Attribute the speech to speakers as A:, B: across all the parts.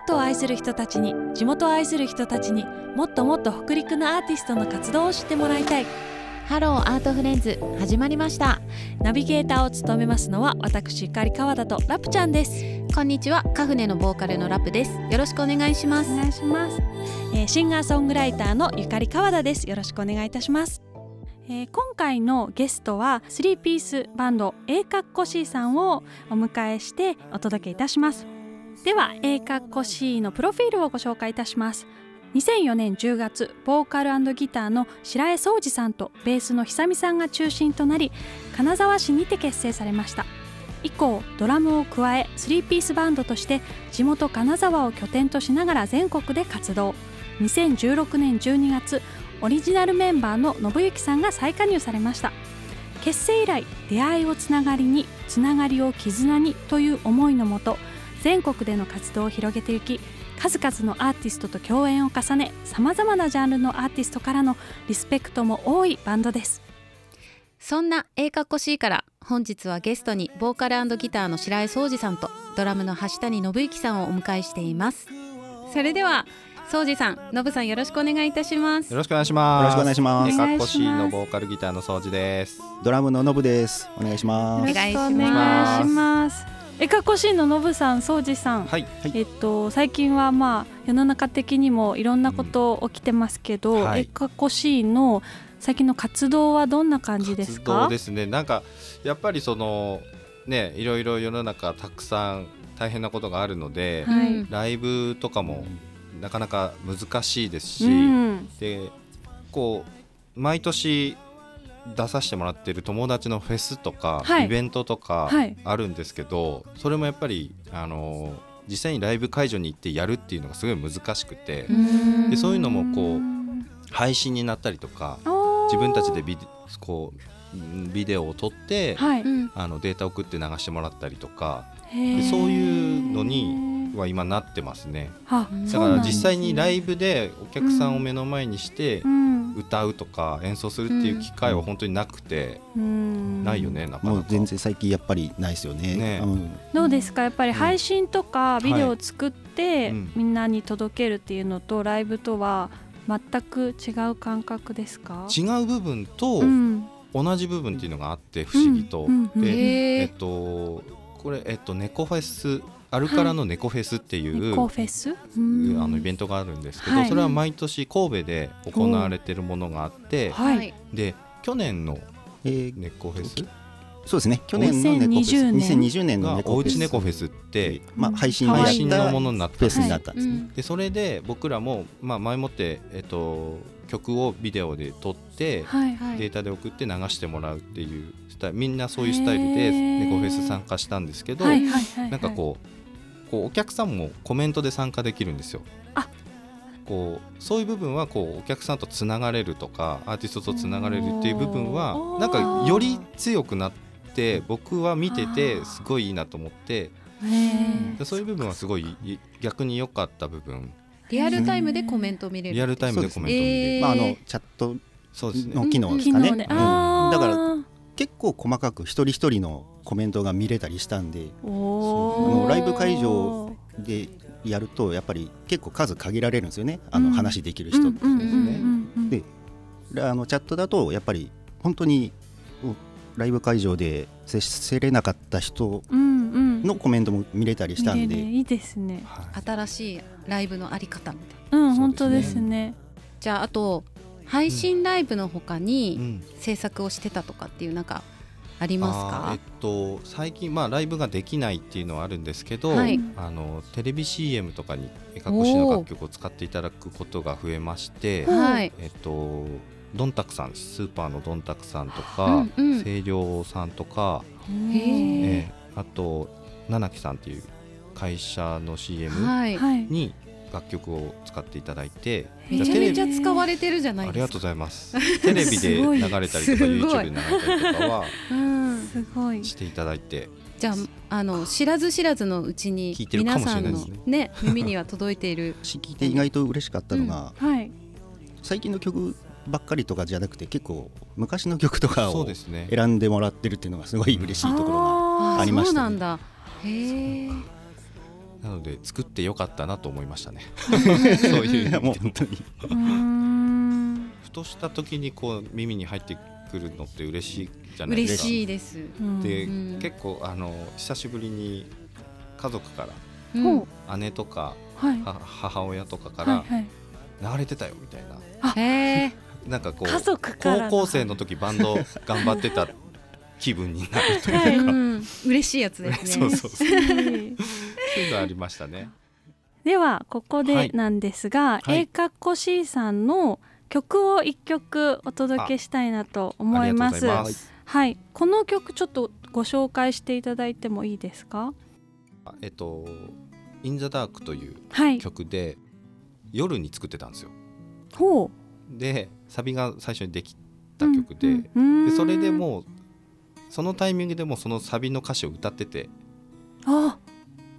A: ートを愛する人たちに地元を愛する人たちにもっともっと北陸のアーティストの活動を知ってもらいたい。
B: Hello Art Friends 始まりました。
A: ナビゲーターを務めますのは私ゆかり川田とラプちゃんです。
B: こんにちはカフネのボーカルのラプです。よろしくお願いします。
A: お願いします、えーシンガーソングライターのゆかり川田です。よろしくお願いいたします。えー今回のゲストは3ピースバンド A カッコ C さんをお迎えしてお届けいたしますでは A カッコ C のプロフィールをご紹介いたします。2004年10月ボーカルギターの白江宗司さんとベースの久美さんが中心となり金沢市にて結成されました。以降ドラムを加え3ピースバンドとして地元金沢を拠点としながら全国で活動。2016年12月オリジナルメンバーの信之さんが再加入されました。結成以来出会いをつながりにつながりを絆にという思いのもと全国での活動を広げていき数々のアーティストと共演を重ねさまざまなジャンルのアーティストからのリスペクトも多いバンドです
B: そんな A かっこ C から本日はゲストにボーカルギターの白江宗司さんとドラムの橋谷信之さんをお迎えしていますそれでは宗司さん信さんよろしくお願いいたします
C: よろしくお願いします。
D: よろしくお願いします
C: えかっこ
A: し
C: のボーカルギターの掃除です。
D: ドラムのノブです。お願いします。
B: お願いします
A: えかこしんののぶさん、そうじさん、
C: はい。
A: えっと最近はまあ世の中的にもいろんなこと起きてますけど、
C: うんはい
A: えかこしんの最近の活動はどんな感じです
C: 活
A: か？
C: 動ですね。なんかやっぱりそのねいろいろ世の中たくさん大変なことがあるので、
A: はい
B: うん
C: ライブとかもなかなか難しいですし、
A: うん、
C: でこう毎年出させてもらってる友達のフェスとか、
A: はい。
C: イベントとか
A: はい。
C: あるんですけど、それもやっぱりあの実際にライブ会場に行ってやるっていうのがすごい難しくて、
B: うん。
C: でそういうのもこう配信になったりとか
A: 自
C: 自分たちでビデこううんビデオを撮って、
A: はい、
B: うん。
C: あのデータ送って流してもらったりとかでそういうのには今なってますね。だから実際にライブでお客さんを目の前にして
A: うん
C: 歌うとか演奏するっていう機会は本当になくて、
A: うん。
C: ないよねなかなか。
D: もう全然最近やっぱりないですよね。
C: ね。
D: うん。
A: どうですか？やっぱり配信とかビデオを作って、
C: うん。
A: みんなに届けるっていうのとライブとは全く違う感覚ですか？
C: 違う部分と
A: うん。
C: 同じ部分っていうのがあって不思議と、
A: うんうん
C: でえっとこれえっと猫フェスアルカラの猫フェスっていう、
A: 猫フェス、
C: あのイベ
A: ン
C: ントがあるんですけど、
A: はい。
C: それは毎年神戸で行われてるものがあって、
A: はい、
C: で去年の
D: えー
C: 猫フェス？
D: そうですね。去年の猫フェス、
A: 2020年。
D: 2020年の
C: が
D: 猫フェス。
C: おうち猫フェスって
D: まあ配信
C: 配信のものになった
D: フェスになったんですね。
C: でそれで僕らも、まあ、前もって、えっと、曲をビデオで撮って、
A: はい。
B: はい。
C: データで送って流してもらうっていうスタイル。みんなそういうスタイルで猫フェス参加したんですけど、
A: はいはいはい。
C: なんかこうこうお客さんもコメントで参加できるんですよ。
A: あ。
C: こうそういう部分はこうお客さんとつながれるとかアーティストとつながれるっていう部分
A: お
C: は
A: ー。
C: なんかより強くなって僕は見ててすごいいいなと思ってそういう部分はすごいい逆に良かった部分。
B: リアルタイムでコメントを見れる。
C: リアルタイムでコメント見れる、
B: えー
D: まああのチャット
C: そうですね
D: の機能ですかね。だから結構細かく一人一人のコメントが見れたりしたんで、の
A: ー。
D: ライブ会場でやるとやっぱり結構数限られるんですよね。あ
A: うん
D: の話できる人って。
A: うん。うん。うん。うん。うん。
D: であのチャットだとやっぱり本当におライブ会場で接せれなかった人
A: うん。うん。
D: のコメントも見れたりしたん。で、
A: 見れるいいですね
C: はい
B: 新しいライブのあり方みたいな
A: うん。
C: ね
A: 本当ですね
B: じゃああと配信ライブの他
C: う
B: に
C: ん。
B: 制作をしてたとかっていうなんかありますか？
C: えっと最近まあライブができないっていうのはあるんですけど、
B: はい。
C: あのテレビ CM とかに絵描こしの楽曲を使っていただくことが増えましてえっとどんたくさんスーパーのどんたくさんと
B: う
C: か
B: んうん。
C: 清涼さんとか、えーあと七木さんっていう会社の CM
B: はい。
A: はい。
C: に楽曲を使っていただいて、
B: めちゃめちゃ使われてるじゃない
C: ありがとう
B: ですか
C: ございます。テレビで流れたりとか YouTube で流れたりとかは
B: うん
A: すごい。
C: していただいて。
B: じゃああの知らず知らずのうちに皆さんの
C: れないですね。
B: ね耳には届いている。
D: 聞いて意外と嬉しかったのが、
A: はい。
D: 最近の曲ばっかりとかじゃなくて結構昔の曲とかを
C: そうですね。
D: 選んでもらってるっていうのがすごい嬉しいところが
A: あ
D: りましたね。
B: そうなんだ。へえ
C: なので作ってよかったなと思いましたね。そういう
D: も。う本当に
C: ふとした時にこう耳に入ってくるのって嬉しいじゃないで
B: 嬉
C: すか。
B: しいです。
A: うん
C: で、
B: うん。
C: 結構あの久しぶりに家族から姉とか
A: はい。
C: は母親とかから流れてたよみたいな。なんかこう高校生の時バンド頑張ってた気分になるというか、
A: はい
B: うん、嬉しいやつですね。
C: そうそうそうそういうのありましたね。
A: ではここ
C: はい
A: でなんですが、
C: はい
A: A かっこ C さんの曲を一曲お届けしたいなと思います。
C: ます。
A: はい、この曲ちょっとご紹介していただいてもいいですか？
C: あえっと「In the Dark」という
A: はい。
C: 曲で夜に作ってたんですよ。
A: ほ
C: でサビが最初にでき
A: う。
C: た曲で,、
A: うんうん
C: でそれでもうそのタイミングでもうそのサビの歌詞を歌ってて
A: あ、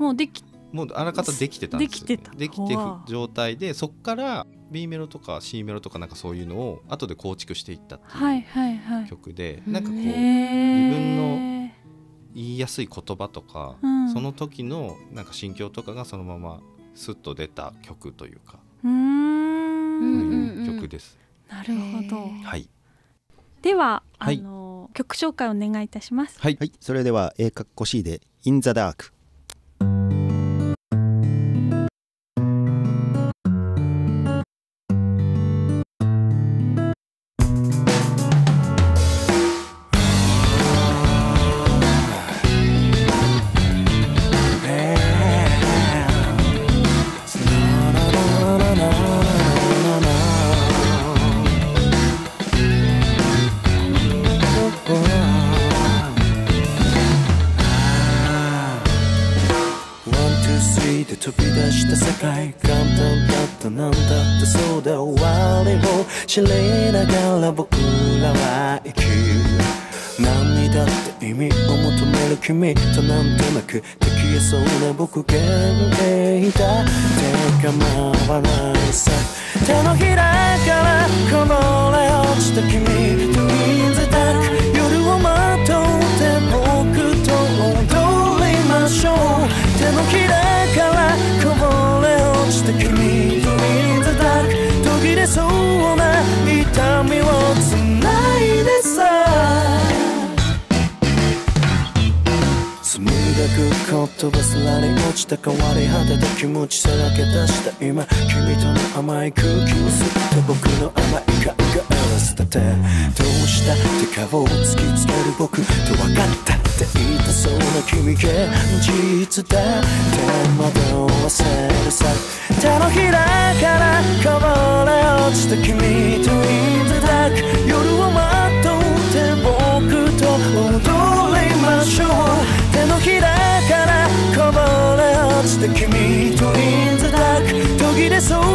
A: もうでき
C: もうあらかたできてたんですよ
A: できてた。
C: できて状態でそっから B メロとか C メロとかなんかそういうのを後で構築していったって
A: はいいうはいはい。
C: 曲で、
B: うん
C: なんかこう
A: へ
C: 自
A: ー
C: 分の言いやすい言葉とか、
A: うん。
C: その時のなんか心境とかがそのままスッと出た曲というか、
A: うーん。
B: うん
C: そういう曲です。
A: なるほど。
C: はい、
A: では、
C: はい。
A: あの曲紹介お願いいたします。
C: はい。
D: はい。それでは A かっこ C で In the Dark
E: で飛び出した世界簡単だったなんだってそうだ終わりを知りながら僕らは生きる何にだって意味を求める君となんとなくできそうな僕限定だって構わないさ手のひらからこぼれ落ちた君 In the dark く言葉すらに落ちた変わり果てた気持ちさらけ出した今君との甘い空気を吸って僕の甘い顔が荒らせたてどうしたって顔を突きつける僕と分かったって言いたそうな君現実だって惑わせるさ手のひらからこぼれ落ちた君と In the dark 夜をまとって僕と踊りましょう手のひらからこぼれ落ちた君とインザダーク途切れそう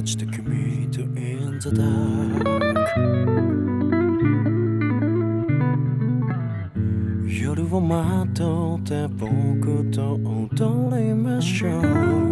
E: 落ちた君と In the dark」「夜をまとって僕と踊りましょう」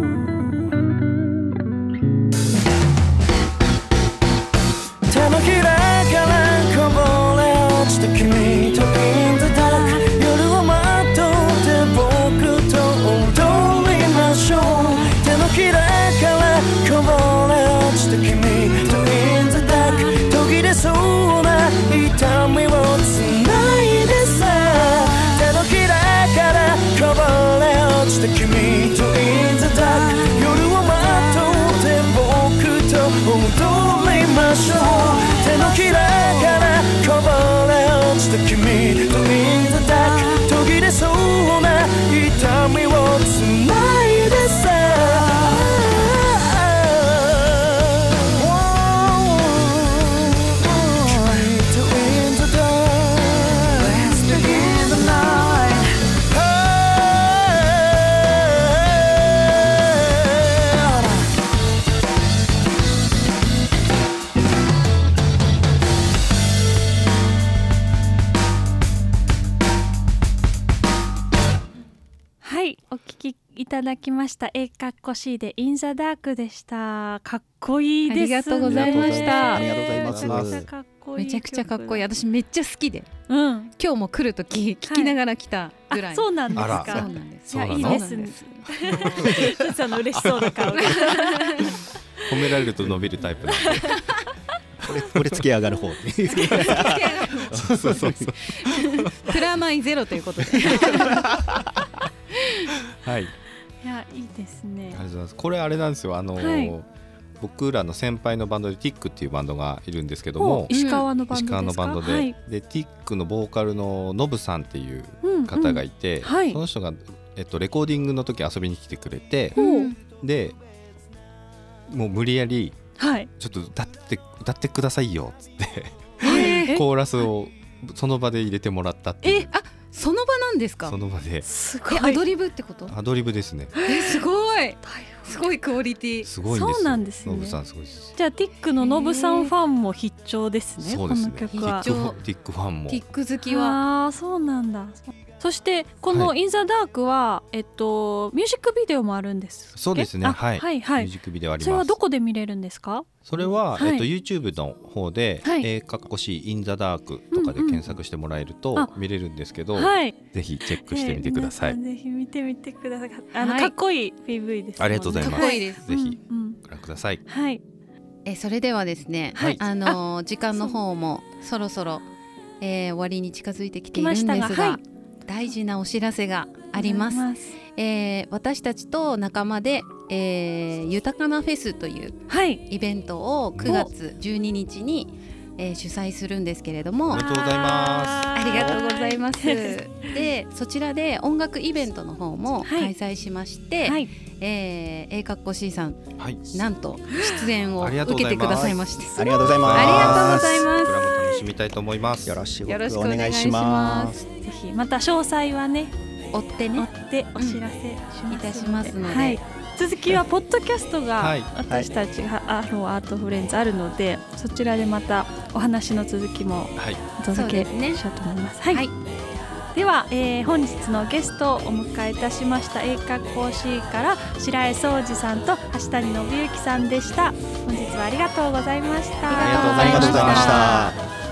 E: た
A: だきました。えかっこしいでインザダークでした。かっこいいです。ね
B: ありがとうございました。
D: ありがとうございます。
A: めちゃくちゃかっこいい。
B: めちゃくちゃかっこいい。
A: 曲
B: 私めっちゃ好きで。
A: うん。
B: 今日も来る時聞きながら来たぐらい、
A: あそうなんですか。
B: そうなんです。
A: い
C: い
A: ですね。ちょっとあの嬉しそうな顔が。
C: 褒められると伸びるタイプなんで。
D: これ これつけ上がる方。
C: そうそうそうそう。
B: プラマイゼロということで。
C: はい
A: いやいいですね。
C: ありがとうございます。これあれなんですよ。あのー
A: はい。
C: 僕らの先輩のバンドでティックっていうバンドがいるんですけど
A: ほ
C: も
A: う、石川のバンドですか？
C: 石川のバンドで、
A: はい。
C: でティックのボーカルのノブさんっていう
A: うん
C: 方がいて、
A: はい。
C: その人がえっとレコーディングの時遊びに来てくれて、
A: ほう
C: でもう無理やり
A: はい。
C: ちょっと歌って歌ってくださいよっつって。
A: え
C: コーラスをその場で入れてもらったっていう。
B: えあその場なんですか？
C: その場です
A: ごい
B: えアドリブってこと？
C: アドリブですね。
B: えすごいすごいクオリティ
C: すごいんですよ。
A: そうなんですね
C: ノブさんすごいです。
A: じゃあティックのノブさんファンも必聴ですね。
C: そうですね。
A: この曲は
B: 必。聴
C: ティックファンも
B: ティック好きは
A: ああそうなんだ。そしてこの「
C: は
A: インザダークはえっとミュージックビデオもあるんです。
C: そうですね
A: あ
C: はい
A: はいはい
C: ミュー。ジックビデオあります。
A: それはどこで見れるんですか？
C: それは、
A: はい
C: えっと YouTube の方で、
A: はい
C: えーかっこしいインザダークとかで検索してもらえると見れるんですけど、
A: はい。
C: ぜひチェックしてみてください。
A: えー皆さんぜひ見てみてください。あの、
B: はい
A: かっこいい PV ですね。
C: ありがとうございます
B: かっこいいです
C: ぜひ
A: うんうん
C: ご覧ください。
A: はい。
B: えそれではですね、
C: はい
B: あのー時間の方もそろそろ、えー終わりに近づいてきているんですが
A: 来ましたがはい
B: 大事なお知らせがあります。えー私たちと仲間で、えー豊かなフェスという
A: はい。
B: イベントを9月12日に、えー主催するんですけれども
C: ありがとうございま
B: ありがとうござい
A: ま
B: ます。でそちらで音楽イベントの方も
A: はい
B: 開催しまして、
A: はい。
B: えー、A かっこ C さん
C: す。はい。
B: なんと出演を受けてくださいまして
D: ありがとうございます
B: ありがとうございます
C: これも楽しみたいと思います。
D: よろしくお
B: お願いしま
D: す
A: ぜひ。また詳細はね
B: 追って
A: 追
B: ね
A: ってお知らせしますので、
B: いたしますので。
A: はい、続きはポッドキャストが
C: はい。
A: 私たちがアローアートフレンズあるので、そちらでまたお話の続きも
C: はい。
A: お届けしようと思います。はい、
B: はい。
A: では、えー本日のゲストをお迎えいたしました英華講師から白江宗司さんと橋谷信之さんでした。本日は
B: ありがとうございました。
D: ありがとうございました